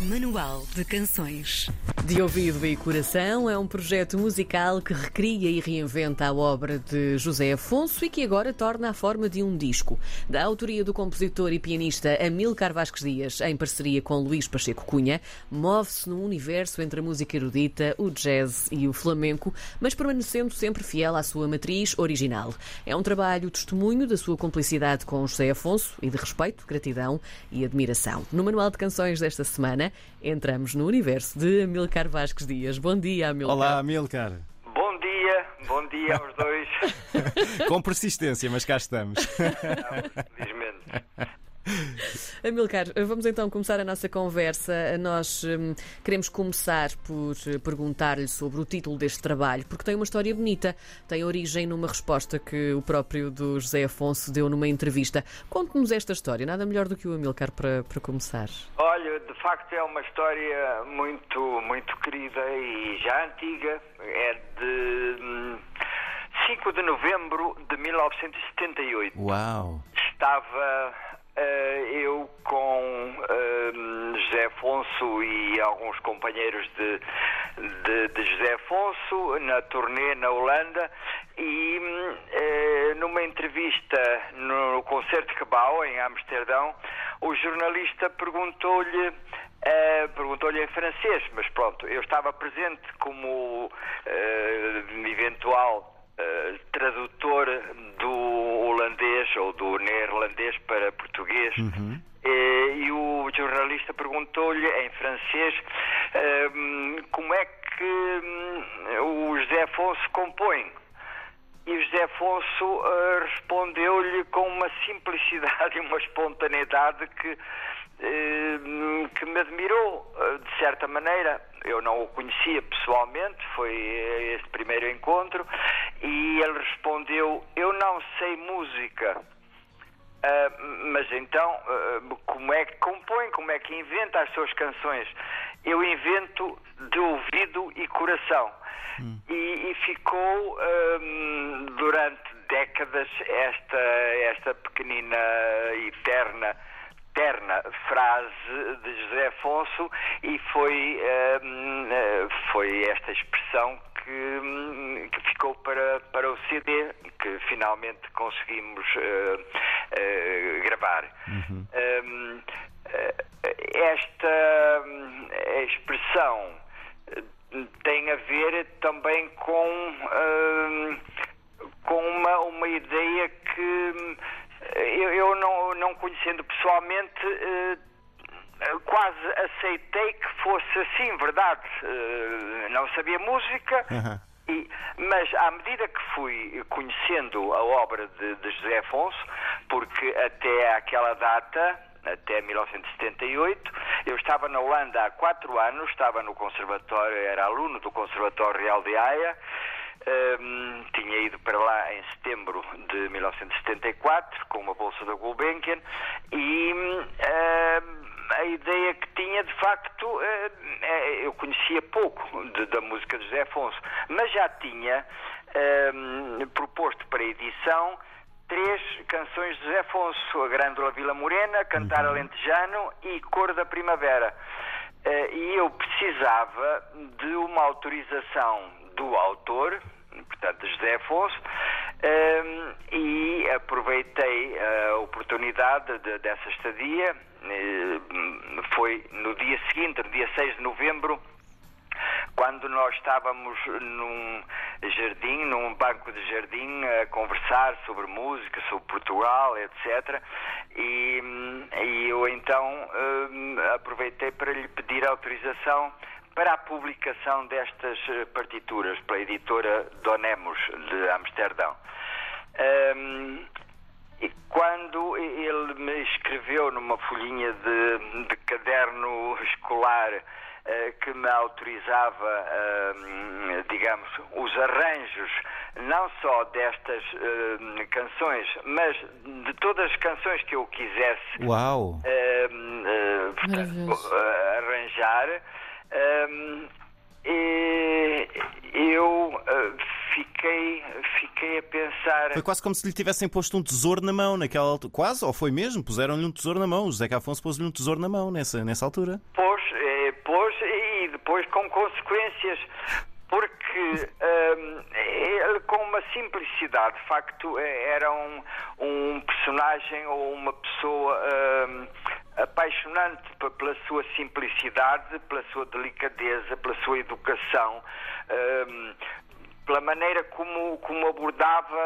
Manual de Canções. De Ouvido e Coração é um projeto musical que recria e reinventa a obra de José Afonso e que agora torna a forma de um disco. Da autoria do compositor e pianista Amilcar Vasques Dias, em parceria com Luís Pacheco Cunha, move-se num universo entre a música erudita, o jazz e o flamenco, mas permanecendo sempre fiel à sua matriz original. É um trabalho testemunho da sua cumplicidade com José Afonso e de respeito, gratidão e admiração. No Manual de Canções desta semana, entramos no universo de Amilcar Vasques Dias. Bom dia, Amilcar. Olá, Amilcar. Bom dia, bom dia aos dois. Com persistência, mas cá estamos. Não, felizmente. Amilcar, vamos então começar a nossa conversa. Nós hum, queremos começar por eh, perguntar-lhe sobre o título deste trabalho, porque tem uma história bonita. Tem origem numa resposta que o próprio do José Afonso deu numa entrevista. Conte-nos esta história, nada melhor do que o Amilcar para, para começar. Olha, de facto é uma história muito, muito querida e já antiga. É de hum, 5 de novembro de 1978. Uau! Estava eu com eh, José Afonso e alguns companheiros de, de, de José Afonso na turnê na Holanda e eh, numa entrevista no concerto Cabau em Amsterdão o jornalista perguntou-lhe eh, perguntou-lhe em francês, mas pronto, eu estava presente como eh, eventual eh, tradutor do holandês ou do neerlandês para português. Eh, e o jornalista perguntou-lhe em francês eh, como é que hum, o José Afonso compõe. E o José Afonso eh, respondeu-lhe com uma simplicidade e uma espontaneidade que, eh, que me admirou, eh, de certa maneira. Eu não o conhecia pessoalmente, foi este primeiro encontro, e ele respondeu: Eu não sei música. Ah, mas então, ah, como é que compõe, como é que inventa as suas canções? Eu invento de ouvido e coração. E, e ficou hum, durante décadas esta, esta pequenina e terna, terna frase de José Afonso e foi, hum, eh, foi esta expressão que, hum, que ficou para, para o CD, que finalmente conseguimos eh, eh, gravar. Hum, eh, esta expressão tem a ver também com, hum, com uma, uma ideia que eu, eu não, não conhecendo pessoalmente quase aceitei que fosse assim, verdade. Não sabia música, e- mas à medida que fui conhecendo a obra de, de José Afonso, porque até aquela data, até 1978, eu estava na Holanda há quatro anos, estava no conservatório, era aluno do Conservatório Real de Haia, Hum, tinha ido para lá em setembro de 1974 com uma bolsa da Gulbenkian e hum, a ideia que tinha de facto eh, eh, eu conhecia pouco de- da música de José Afonso mas já tinha hum, proposto para edição três canções de José Afonso a Grândola Vila Morena, Cantar Alentejano e Cor da Primavera Eh, e eu precisava de uma autorização do autor, portanto, de José Afonso, ehm, e aproveitei a oportunidade de- dessa estadia. Eh, foi no dia seguinte, no dia 6 de novembro, quando nós estávamos num jardim, num banco de jardim, a conversar sobre música, sobre Portugal, etc. E, e eu então hum, aproveitei para lhe pedir autorização para a publicação destas eh, partituras pela editora Donemos de Amsterdão. Hum, e quando ele me escreveu numa folhinha de, de caderno escolar eh, que me autorizava, hum, digamos, os arranjos não só destas hum, canções, mas de todas as canções que eu quisesse Uau! eh, portanto, eh, arranjar. eu eh, fiquei, fiquei a pensar. Foi quase como se lhe tivessem posto um tesouro na mão naquela altura. Quase, ou foi mesmo? Puseram-lhe um tesouro na mão. O José Afonso pôs-lhe um tesouro na mão nessa, nessa altura. Pois, é depois com consequências, porque hum, ele com uma simplicidade, de facto, é- era um, um personagem ou uma pessoa hum, apaixonante p- pela sua simplicidade, pela sua delicadeza, pela sua educação. hum, pela maneira como, como abordava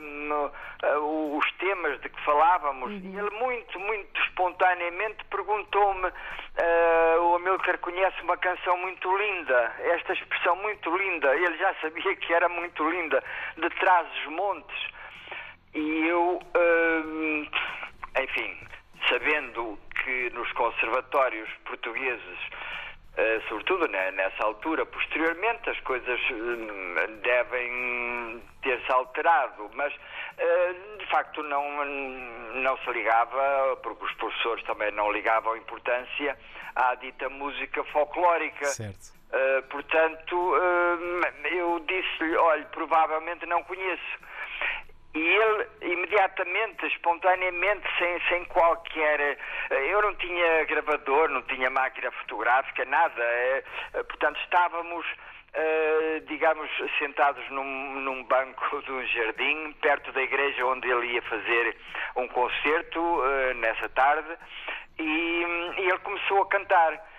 hum, eh, os temas de que falávamos. E ele muito, muito espontaneamente perguntou-me, eh, o Amilcar conhece uma canção muito linda, esta expressão muito linda, ele já sabia que era muito linda, de trás os montes. E eu, enfim, sabendo que nos conservatórios portugueses Uh, sobretudo ne- nessa altura. Posteriormente as coisas hum, devem ter-se alterado, mas uh, de facto não, não se ligava, porque os professores também não ligavam importância à dita música folclórica. Certo. Uh, portanto, hum, eu disse-lhe, olha, provavelmente não conheço. E ele, imediatamente, espontaneamente, sem, sem qualquer. eh, Eu não tinha gravador, não tinha máquina fotográfica, nada. eh, eh, Portanto, estávamos, digamos, sentados num, num banco de um jardim, perto da igreja onde ele ia fazer um concerto nessa tarde, e, e ele começou a cantar.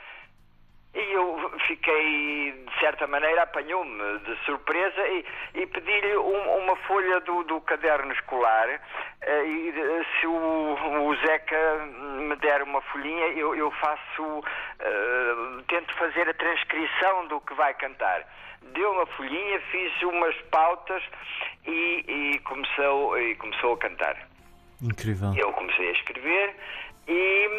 Fiquei, de certa maneira, apanhou-me de surpresa e, e pedi-lhe um- uma folha do, do caderno escolar. eh, e eh, se o, o Zeca me der uma folhinha, eu, eu faço, eh, tento fazer a transcrição do que vai cantar. Deu uma folhinha, fiz umas pautas e, e começou, e começou a cantar. Incrível. Eu comecei a escrever e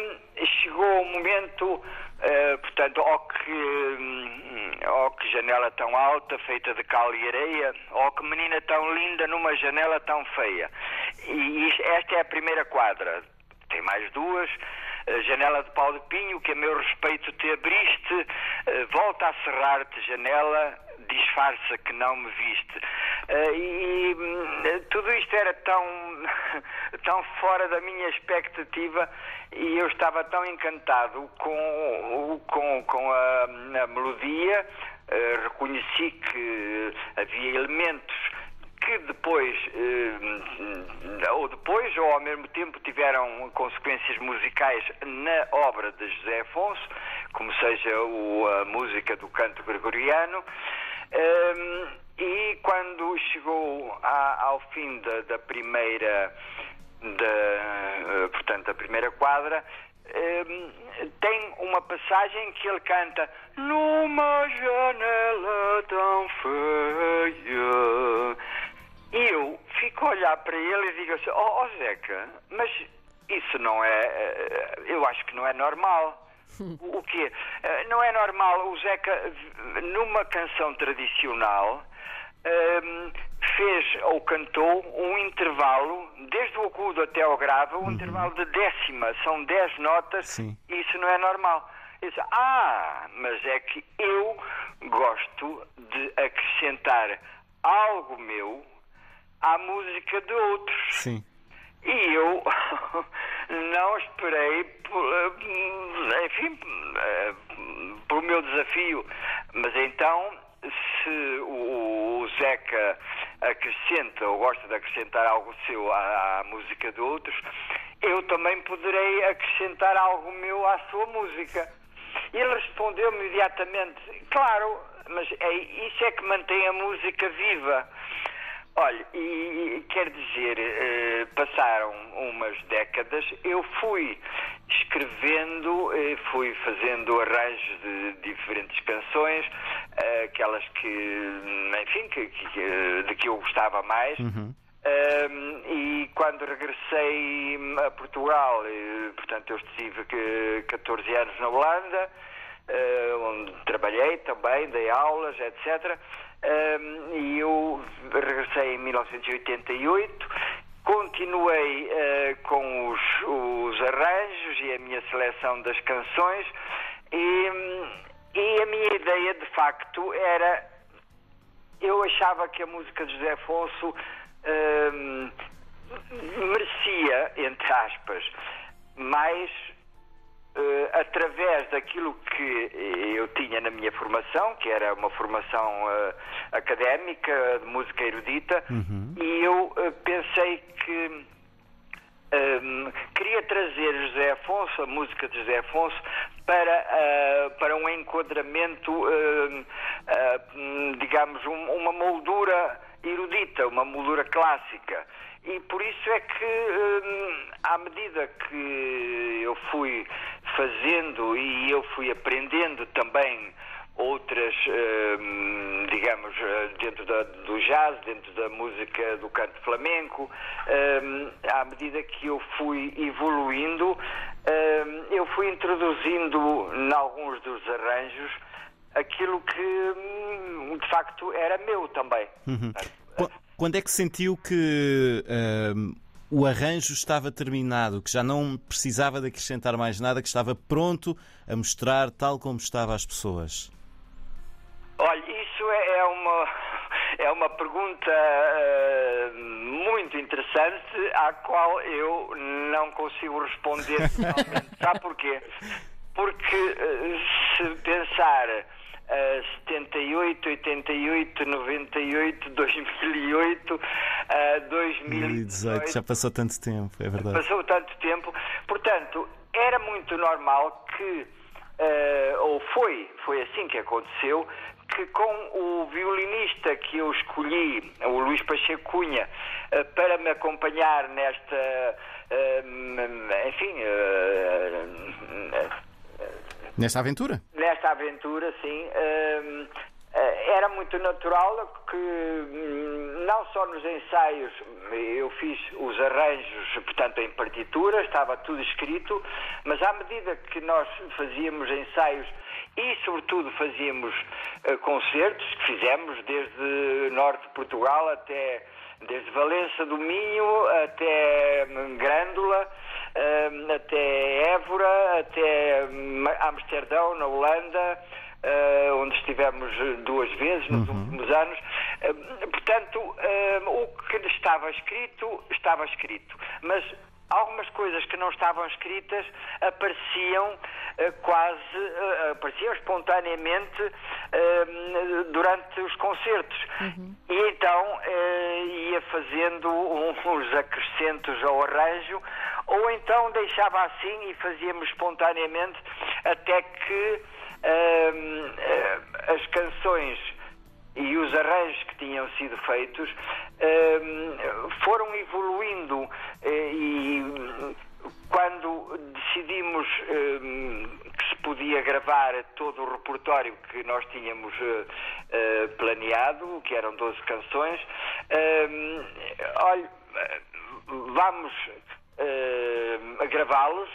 chegou o momento, eh, portanto, ó que, hum, ó que janela tão alta, feita de cal e areia, ó que menina tão linda numa janela tão feia. E esta é a primeira quadra. Tem mais duas. A janela de pau de pinho, que a meu respeito te abriste, eh, volta a cerrar-te, janela, disfarça que não me viste. Eh, e hum, tudo isto era tão, tão fora da minha expectativa e eu estava tão encantado com, com, com a, a melodia, eh, reconheci que havia elementos que depois, eh, ou depois, ou ao mesmo tempo, tiveram consequências musicais na obra de José Afonso, como seja o- a música do canto gregoriano. Eh, e quando chegou à- ao fim da, da primeira, da, eh, portanto, da primeira quadra, eh, tem uma passagem que ele canta numa janela tão feia. E eu fico a olhar para ele e digo assim, ó oh, Zeca, mas isso não é, eh, eu acho que não é normal. O quê? Eh, Não é normal o Zeca, numa canção tradicional, ehm, fez ou cantou um intervalo, desde o agudo até ao grave, um intervalo de décima, são dez notas, Sim. e isso não é normal. Disse, ah, mas é que eu gosto de acrescentar algo meu à música de outros. Sim. E eu não esperei, por, eh, enfim, eh, pelo meu desafio. Mas então, se o, o Zeca acrescenta ou gosta de acrescentar algo seu à, à música de outros, eu também poderei acrescentar algo meu à sua música. Ele respondeu-me imediatamente: Claro, mas é, isso é que mantém a música viva. Olha, e, quer dizer, eh, passaram umas décadas, eu fui escrevendo, eh, fui fazendo arranjos de diferentes canções, eh, aquelas que, enfim, que, que- de que eu gostava mais. Um, e quando regressei a Portugal, portanto, eu estive que 14 anos na Holanda, onde trabalhei também, dei aulas, etc. Um, e eu regressei em 1988, continuei eh, com os, os arranjos e a minha seleção das canções, e, e a minha ideia, de facto, era eu achava que a música de José Afonso hum, merecia, entre aspas, mais eh, através daquilo que eu tinha na minha formação, que era uma formação eh, académica de música erudita, e eu eh, pensei que um, queria trazer José Afonso, a música de José Afonso, para, uh, para um enquadramento, uh, uh, digamos, um, uma moldura erudita, uma moldura clássica. E por isso é que, hum, à medida que eu fui fazendo e eu fui aprendendo também outras, hum, digamos, eh, dentro da, do jazz, dentro da música do canto flamenco, hum, à medida que eu fui evoluindo, hum, eu fui introduzindo em alguns dos arranjos aquilo que hum, de facto era meu também. Qu- Quando é que sentiu que ahm, o arranjo estava terminado, que já não precisava de acrescentar mais nada, que estava pronto a mostrar tal como estava às pessoas? Olha, isso é é uma, é uma pergunta eh, muito interessante à qual eu não consigo responder. Sabe porquê? Porque eh, se pensar eh, 78, 88, 98, 2008, eh, 2018, já passou tanto tempo, é verdade. Passou tanto tempo. Portanto, era muito normal que, eh, ou foi, foi assim que aconteceu, que com o violinista que eu escolhi, o Luís Pacheco Cunha, eh, para me acompanhar nesta, eh, enfim, Nesta aventura? Nesta aventura, sim, hum, eh, era muito natural que hum, não só nos ensaios eu fiz os arranjos, portanto, em partitura, estava tudo escrito, mas à medida que nós fazíamos ensaios e, sobretudo, fazíamos eh, concertos, que fizemos desde norte de Portugal até desde Valença do Minho até hum, Grândola, hum, até Évora, até hum, Amsterdão, na Holanda, eh, onde estivemos duas vezes nos últimos anos. Portanto, o que estava escrito, estava escrito. Mas algumas coisas que não estavam escritas apareciam eh, quase, eh, apareciam espontaneamente eh, durante os concertos. E então ia fazendo uns acrescentos ao arranjo, ou então deixava assim e fazíamos espontaneamente até que eh, eh, as canções e os arranjos que tinham sido feitos hum, foram evoluindo eh, e hum, quando decidimos hum, que se podia gravar todo o repertório que nós tínhamos eh, planeado, que eram 12 canções, hum, olha, vamos a gravá-los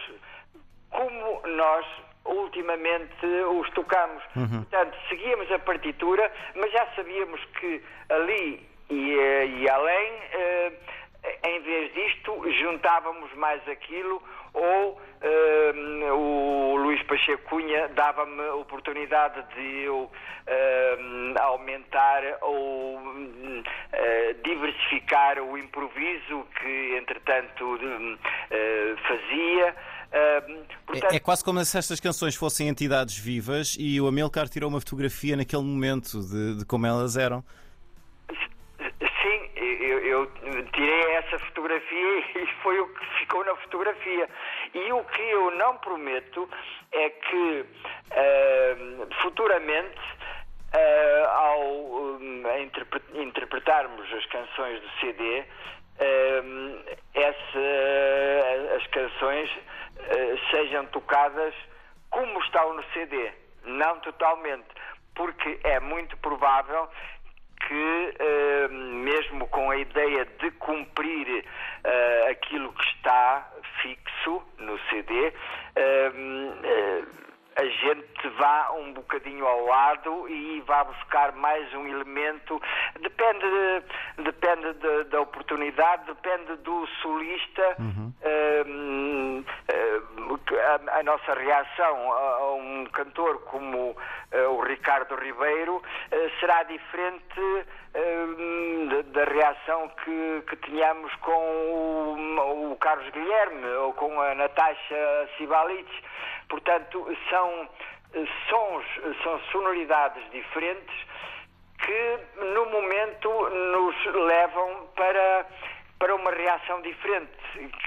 como nós ultimamente os tocamos. Portanto, seguíamos a partitura, mas já sabíamos que ali e, eh, e além, eh, em vez disto, juntávamos mais aquilo ou o Luís Pacheco Cunha dava-me a oportunidade de eu aumentar ou diversificar o improviso que, entretanto, de- eh, fazia. Eh, portanto, É, é quase como se estas canções fossem entidades vivas e o Amilcar tirou uma fotografia naquele momento de, de como elas eram. Sim, eu, eu tirei essa fotografia e foi o que ficou na fotografia. E o que eu não prometo é que eh, futuramente, eh, ao hum, interpretarmos as canções do CD, eh, essa- as canções eh, sejam tocadas como estão no CD, não totalmente, porque é muito provável que, eh, mesmo com a ideia de cumprir eh, aquilo que está fixo no CD, eh, eh, a gente vá um bocadinho ao lado e vá buscar mais um elemento. Depende, depende da- da oportunidade, depende do solista. eh, eh, a, a nossa reação a, a um cantor como eh, o Ricardo Ribeiro eh, será diferente eh, da, da reação que, que tínhamos com o, o Carlos Guilherme ou com a Natasha Sibalic. Portanto, são sons, são sonoridades diferentes que no momento nos levam para, para uma reação diferente,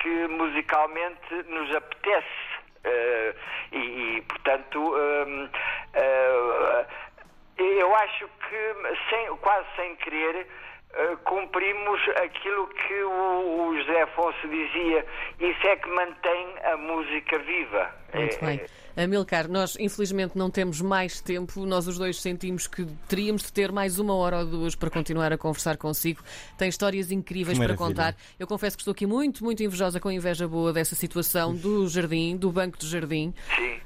que musicalmente nos apetece. Uh, e, e, portanto, uh, eu acho que, sem, quase sem querer, cumprimos aquilo que o, o José Afonso dizia: isso é que mantém a música viva. Muito é, bem. Amilcar, nós infelizmente não temos mais tempo, nós os dois sentimos que teríamos de ter mais uma hora ou duas para continuar a conversar consigo. Tem histórias incríveis para contar. Eu confesso que estou aqui muito, muito invejosa com inveja boa dessa situação do jardim, do banco de jardim,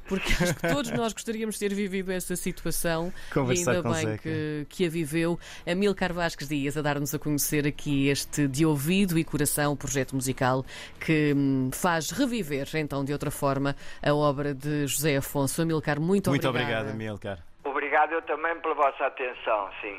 porque acho que todos nós gostaríamos de ter vivido essa situação Conversar e ainda bem que, que, a viveu. Amilcar Vasques Dias a dar-nos a conhecer aqui este De Ouvido e Coração, projeto musical que hum, faz reviver, então, de outra forma, a obra de José Afonso. Amilcar, muito, muito obrigada. Muito obrigado, Amilcar. Obrigado eu também pela vossa atenção, sim.